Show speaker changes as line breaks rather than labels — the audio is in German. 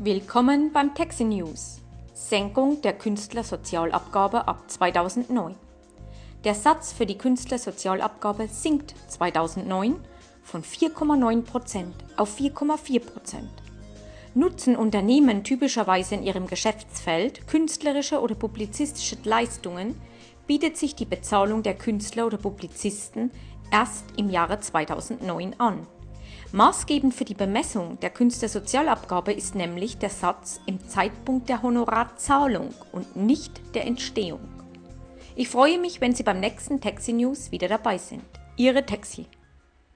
Willkommen beim Taxi News. Senkung der Künstlersozialabgabe ab 2009. Der Satz für die Künstlersozialabgabe sinkt 2009 von 4,9% auf 4,4%. Nutzen Unternehmen typischerweise in ihrem Geschäftsfeld künstlerische oder publizistische Leistungen, bietet sich die Bezahlung der Künstler oder Publizisten erst im Jahre 2009 an. Maßgebend für die Bemessung der Künstlersozialabgabe ist nämlich der Satz im Zeitpunkt der Honorarzahlung und nicht der Entstehung. Ich freue mich, wenn Sie beim nächsten Taxi News wieder dabei sind. Ihre Taxi.